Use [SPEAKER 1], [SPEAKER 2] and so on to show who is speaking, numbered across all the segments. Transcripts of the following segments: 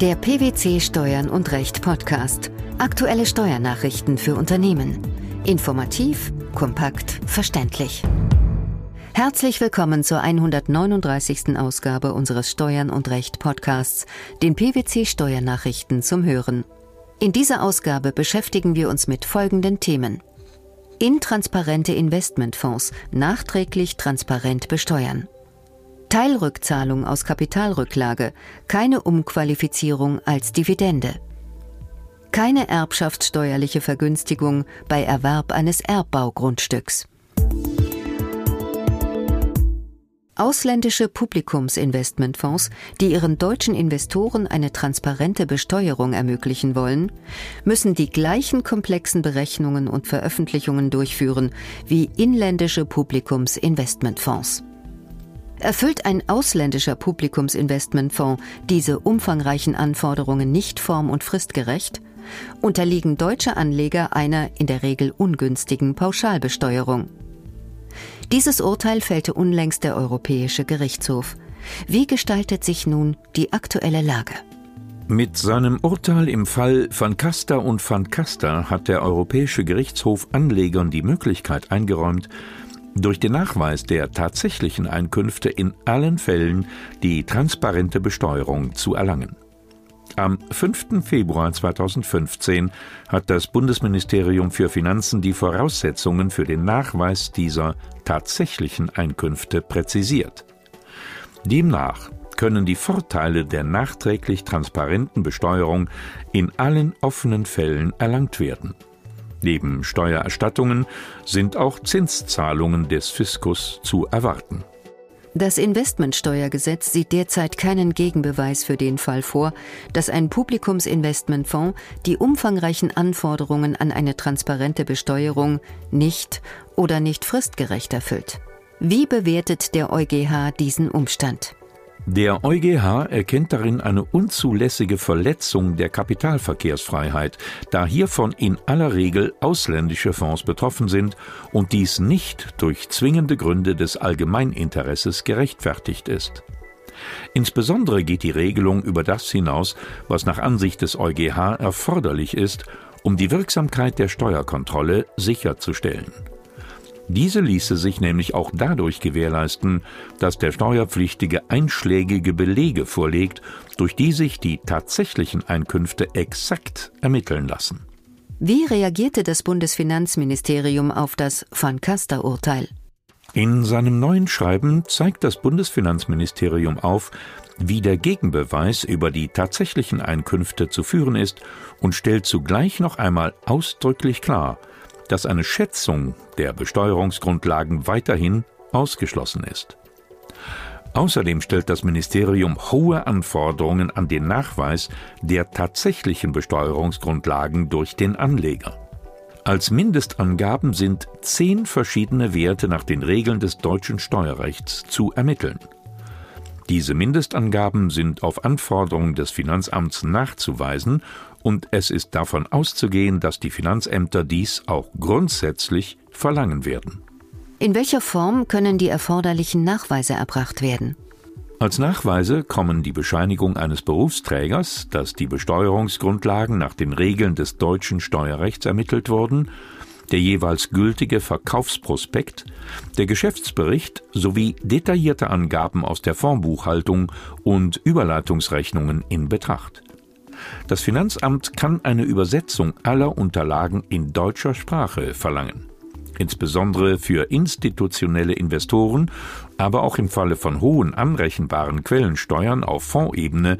[SPEAKER 1] Der PwC Steuern und Recht Podcast. Aktuelle Steuernachrichten für Unternehmen. Informativ, kompakt, verständlich. Herzlich willkommen zur 139. Ausgabe unseres Steuern und Recht Podcasts, den PwC Steuernachrichten zum Hören. In dieser Ausgabe beschäftigen wir uns mit folgenden Themen. Intransparente Investmentfonds nachträglich transparent besteuern. Teilrückzahlung aus Kapitalrücklage, keine Umqualifizierung als Dividende. Keine erbschaftssteuerliche Vergünstigung bei Erwerb eines Erbbaugrundstücks. Ausländische Publikumsinvestmentfonds, die ihren deutschen Investoren eine transparente Besteuerung ermöglichen wollen, müssen die gleichen komplexen Berechnungen und Veröffentlichungen durchführen wie inländische Publikumsinvestmentfonds. Erfüllt ein ausländischer Publikumsinvestmentfonds diese umfangreichen Anforderungen nicht form- und fristgerecht, unterliegen deutsche Anleger einer in der Regel ungünstigen Pauschalbesteuerung. Dieses Urteil fällte unlängst der Europäische Gerichtshof. Wie gestaltet sich nun die aktuelle Lage?
[SPEAKER 2] Mit seinem Urteil im Fall Van Caster und Van Caster hat der Europäische Gerichtshof Anlegern die Möglichkeit eingeräumt, durch den Nachweis der tatsächlichen Einkünfte in allen Fällen die transparente Besteuerung zu erlangen. Am 5. Februar 2015 hat das Bundesministerium für Finanzen die Voraussetzungen für den Nachweis dieser tatsächlichen Einkünfte präzisiert. Demnach können die Vorteile der nachträglich transparenten Besteuerung in allen offenen Fällen erlangt werden. Neben Steuererstattungen sind auch Zinszahlungen des Fiskus zu erwarten.
[SPEAKER 1] Das Investmentsteuergesetz sieht derzeit keinen Gegenbeweis für den Fall vor, dass ein Publikumsinvestmentfonds die umfangreichen Anforderungen an eine transparente Besteuerung nicht oder nicht fristgerecht erfüllt. Wie bewertet der EuGH diesen Umstand?
[SPEAKER 2] Der EuGH erkennt darin eine unzulässige Verletzung der Kapitalverkehrsfreiheit, da hiervon in aller Regel ausländische Fonds betroffen sind und dies nicht durch zwingende Gründe des Allgemeininteresses gerechtfertigt ist. Insbesondere geht die Regelung über das hinaus, was nach Ansicht des EuGH erforderlich ist, um die Wirksamkeit der Steuerkontrolle sicherzustellen. Diese ließe sich nämlich auch dadurch gewährleisten, dass der Steuerpflichtige einschlägige Belege vorlegt, durch die sich die tatsächlichen Einkünfte exakt ermitteln lassen.
[SPEAKER 1] Wie reagierte das Bundesfinanzministerium auf das Van Kaster-Urteil?
[SPEAKER 2] In seinem neuen Schreiben zeigt das Bundesfinanzministerium auf, wie der Gegenbeweis über die tatsächlichen Einkünfte zu führen ist und stellt zugleich noch einmal ausdrücklich klar, dass eine Schätzung der Besteuerungsgrundlagen weiterhin ausgeschlossen ist. Außerdem stellt das Ministerium hohe Anforderungen an den Nachweis der tatsächlichen Besteuerungsgrundlagen durch den Anleger. Als Mindestangaben sind zehn verschiedene Werte nach den Regeln des deutschen Steuerrechts zu ermitteln. Diese Mindestangaben sind auf Anforderung des Finanzamts nachzuweisen und es ist davon auszugehen, dass die Finanzämter dies auch grundsätzlich verlangen werden.
[SPEAKER 1] In welcher Form können die erforderlichen Nachweise erbracht werden?
[SPEAKER 2] Als Nachweise kommen die Bescheinigung eines Berufsträgers, dass die Besteuerungsgrundlagen nach den Regeln des deutschen Steuerrechts ermittelt wurden, der jeweils gültige Verkaufsprospekt, der Geschäftsbericht sowie detaillierte Angaben aus der Formbuchhaltung und Überleitungsrechnungen in Betracht. Das Finanzamt kann eine Übersetzung aller Unterlagen in deutscher Sprache verlangen. Insbesondere für institutionelle Investoren, aber auch im Falle von hohen anrechenbaren Quellensteuern auf Fondsebene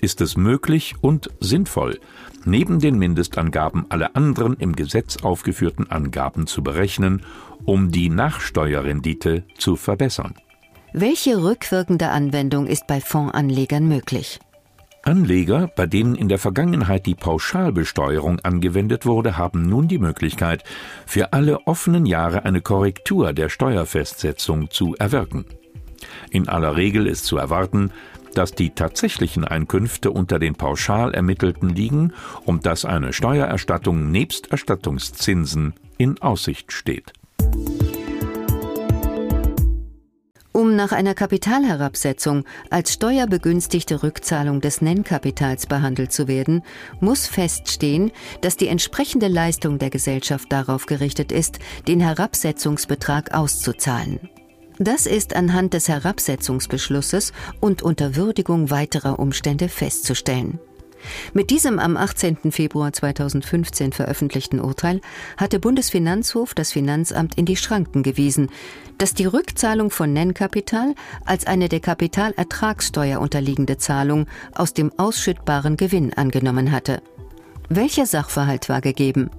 [SPEAKER 2] ist es möglich und sinnvoll, neben den Mindestangaben alle anderen im Gesetz aufgeführten Angaben zu berechnen, um die Nachsteuerrendite zu verbessern.
[SPEAKER 1] Welche rückwirkende Anwendung ist bei Fondsanlegern möglich?
[SPEAKER 2] Anleger, bei denen in der Vergangenheit die Pauschalbesteuerung angewendet wurde, haben nun die Möglichkeit, für alle offenen Jahre eine Korrektur der Steuerfestsetzung zu erwirken. In aller Regel ist zu erwarten, dass die tatsächlichen Einkünfte unter den pauschal ermittelten liegen und dass eine Steuererstattung nebst Erstattungszinsen in Aussicht steht.
[SPEAKER 1] Nach einer Kapitalherabsetzung als steuerbegünstigte Rückzahlung des Nennkapitals behandelt zu werden, muss feststehen, dass die entsprechende Leistung der Gesellschaft darauf gerichtet ist, den Herabsetzungsbetrag auszuzahlen. Das ist anhand des Herabsetzungsbeschlusses und unter Würdigung weiterer Umstände festzustellen. Mit diesem am 18. Februar 2015 veröffentlichten Urteil hatte Bundesfinanzhof das Finanzamt in die Schranken gewiesen, dass die Rückzahlung von Nennkapital als eine der Kapitalertragssteuer unterliegende Zahlung aus dem ausschüttbaren Gewinn angenommen hatte. Welcher Sachverhalt war gegeben?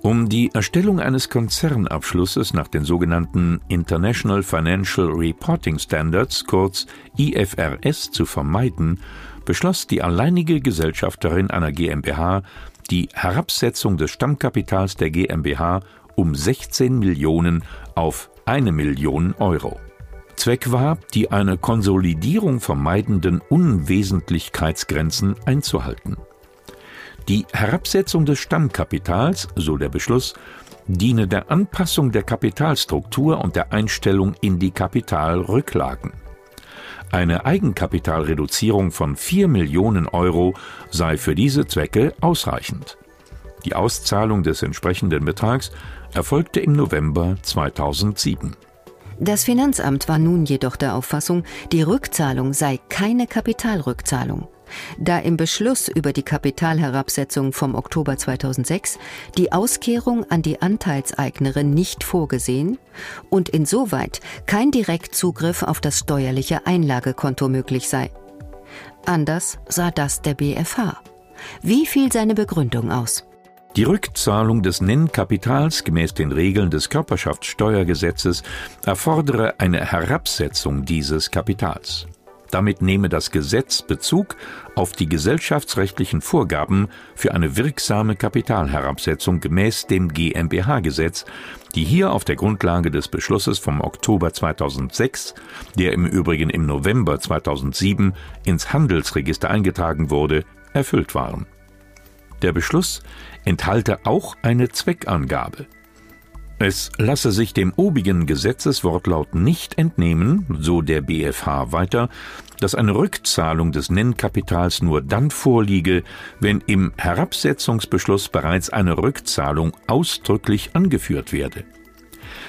[SPEAKER 2] Um die Erstellung eines Konzernabschlusses nach den sogenannten International Financial Reporting Standards, kurz IFRS, zu vermeiden, beschloss die alleinige Gesellschafterin einer GmbH die Herabsetzung des Stammkapitals der GmbH um 16 Millionen auf eine Million Euro. Zweck war, die eine Konsolidierung vermeidenden Unwesentlichkeitsgrenzen einzuhalten. Die Herabsetzung des Stammkapitals, so der Beschluss, diene der Anpassung der Kapitalstruktur und der Einstellung in die Kapitalrücklagen. Eine Eigenkapitalreduzierung von 4 Millionen Euro sei für diese Zwecke ausreichend. Die Auszahlung des entsprechenden Betrags erfolgte im November 2007.
[SPEAKER 1] Das Finanzamt war nun jedoch der Auffassung, die Rückzahlung sei keine Kapitalrückzahlung. Da im Beschluss über die Kapitalherabsetzung vom Oktober 2006 die Auskehrung an die Anteilseignerin nicht vorgesehen und insoweit kein Direktzugriff auf das steuerliche Einlagekonto möglich sei. Anders sah das der BFH. Wie fiel seine Begründung aus?
[SPEAKER 2] Die Rückzahlung des Nennkapitals gemäß den Regeln des Körperschaftssteuergesetzes erfordere eine Herabsetzung dieses Kapitals. Damit nehme das Gesetz Bezug auf die gesellschaftsrechtlichen Vorgaben für eine wirksame Kapitalherabsetzung gemäß dem GmbH-Gesetz, die hier auf der Grundlage des Beschlusses vom Oktober 2006, der im Übrigen im November 2007 ins Handelsregister eingetragen wurde, erfüllt waren. Der Beschluss enthalte auch eine Zweckangabe. Es lasse sich dem obigen Gesetzeswortlaut nicht entnehmen, so der BfH weiter, dass eine Rückzahlung des Nennkapitals nur dann vorliege, wenn im Herabsetzungsbeschluss bereits eine Rückzahlung ausdrücklich angeführt werde.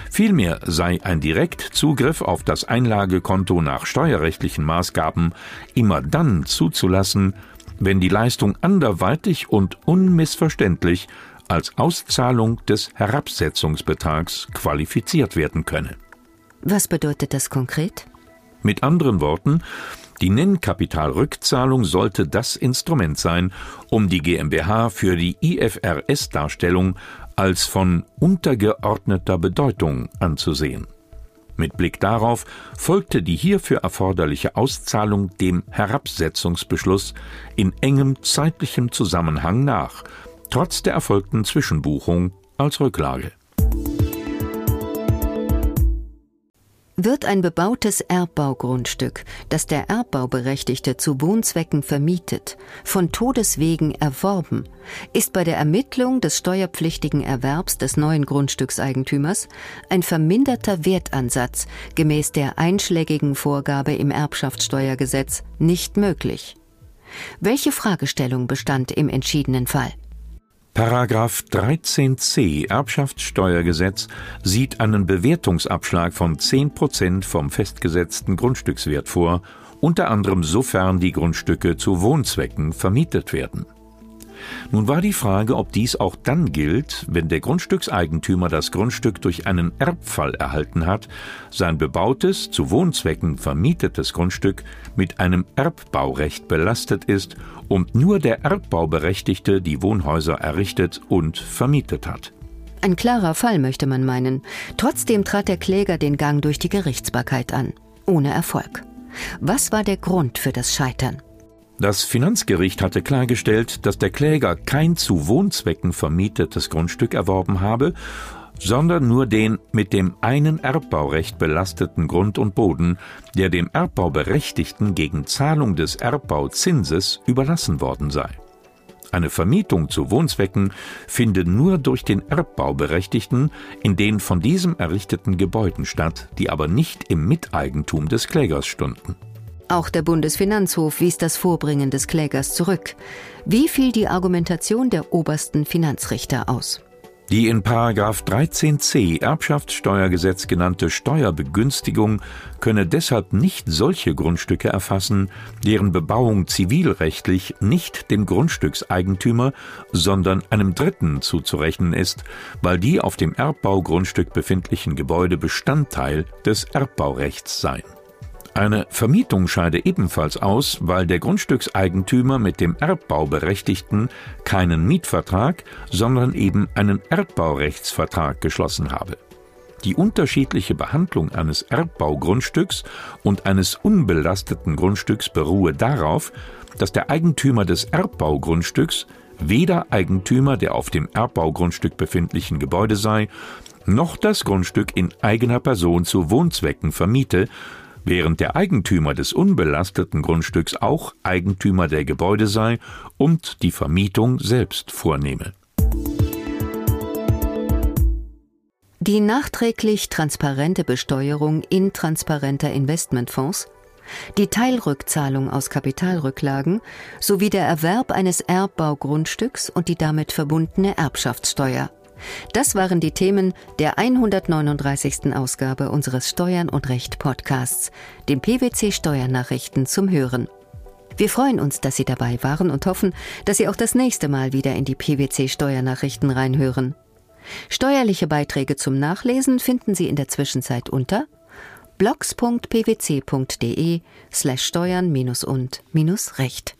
[SPEAKER 2] Vielmehr sei ein Direktzugriff auf das Einlagekonto nach steuerrechtlichen Maßgaben immer dann zuzulassen, wenn die Leistung anderweitig und unmissverständlich als Auszahlung des Herabsetzungsbetrags qualifiziert werden könne.
[SPEAKER 1] Was bedeutet das konkret?
[SPEAKER 2] Mit anderen Worten, die Nennkapitalrückzahlung sollte das Instrument sein, um die GmbH für die IFRS-Darstellung als von untergeordneter Bedeutung anzusehen. Mit Blick darauf folgte die hierfür erforderliche Auszahlung dem Herabsetzungsbeschluss in engem zeitlichem Zusammenhang nach, trotz der erfolgten Zwischenbuchung als Rücklage.
[SPEAKER 1] Wird ein bebautes Erbbaugrundstück, das der Erbbauberechtigte zu Wohnzwecken vermietet, von Todeswegen erworben, ist bei der Ermittlung des steuerpflichtigen Erwerbs des neuen Grundstückseigentümers ein verminderter Wertansatz gemäß der einschlägigen Vorgabe im Erbschaftssteuergesetz nicht möglich. Welche Fragestellung bestand im entschiedenen Fall?
[SPEAKER 2] Paragraph 13c Erbschaftssteuergesetz sieht einen Bewertungsabschlag von 10 Prozent vom festgesetzten Grundstückswert vor, unter anderem sofern die Grundstücke zu Wohnzwecken vermietet werden nun war die Frage, ob dies auch dann gilt, wenn der Grundstückseigentümer das Grundstück durch einen Erbfall erhalten hat, sein bebautes, zu Wohnzwecken vermietetes Grundstück mit einem Erbbaurecht belastet ist und nur der Erbbauberechtigte die Wohnhäuser errichtet und vermietet hat.
[SPEAKER 1] Ein klarer Fall möchte man meinen. Trotzdem trat der Kläger den Gang durch die Gerichtsbarkeit an. Ohne Erfolg. Was war der Grund für das Scheitern?
[SPEAKER 2] Das Finanzgericht hatte klargestellt, dass der Kläger kein zu Wohnzwecken vermietetes Grundstück erworben habe, sondern nur den mit dem einen Erbbaurecht belasteten Grund und Boden, der dem Erbbauberechtigten gegen Zahlung des Erbbauzinses überlassen worden sei. Eine Vermietung zu Wohnzwecken finde nur durch den Erbbauberechtigten in den von diesem errichteten Gebäuden statt, die aber nicht im Miteigentum des Klägers stunden.
[SPEAKER 1] Auch der Bundesfinanzhof wies das Vorbringen des Klägers zurück. Wie fiel die Argumentation der obersten Finanzrichter aus?
[SPEAKER 2] Die in 13c Erbschaftssteuergesetz genannte Steuerbegünstigung könne deshalb nicht solche Grundstücke erfassen, deren Bebauung zivilrechtlich nicht dem Grundstückseigentümer, sondern einem Dritten zuzurechnen ist, weil die auf dem Erbbaugrundstück befindlichen Gebäude Bestandteil des Erbbaurechts seien. Eine Vermietung scheide ebenfalls aus, weil der Grundstückseigentümer mit dem Erbbauberechtigten keinen Mietvertrag, sondern eben einen Erbbaurechtsvertrag geschlossen habe. Die unterschiedliche Behandlung eines Erbbaugrundstücks und eines unbelasteten Grundstücks beruhe darauf, dass der Eigentümer des Erbbaugrundstücks weder Eigentümer der auf dem Erbbaugrundstück befindlichen Gebäude sei, noch das Grundstück in eigener Person zu Wohnzwecken vermiete, während der Eigentümer des unbelasteten Grundstücks auch Eigentümer der Gebäude sei und die Vermietung selbst vornehme.
[SPEAKER 1] Die nachträglich transparente Besteuerung intransparenter Investmentfonds, die Teilrückzahlung aus Kapitalrücklagen sowie der Erwerb eines Erbbaugrundstücks und die damit verbundene Erbschaftssteuer das waren die Themen der 139. Ausgabe unseres Steuern und Recht Podcasts, dem PwC Steuernachrichten zum Hören. Wir freuen uns, dass Sie dabei waren und hoffen, dass Sie auch das nächste Mal wieder in die PwC Steuernachrichten reinhören. Steuerliche Beiträge zum Nachlesen finden Sie in der Zwischenzeit unter blogs.pwc.de slash steuern und recht.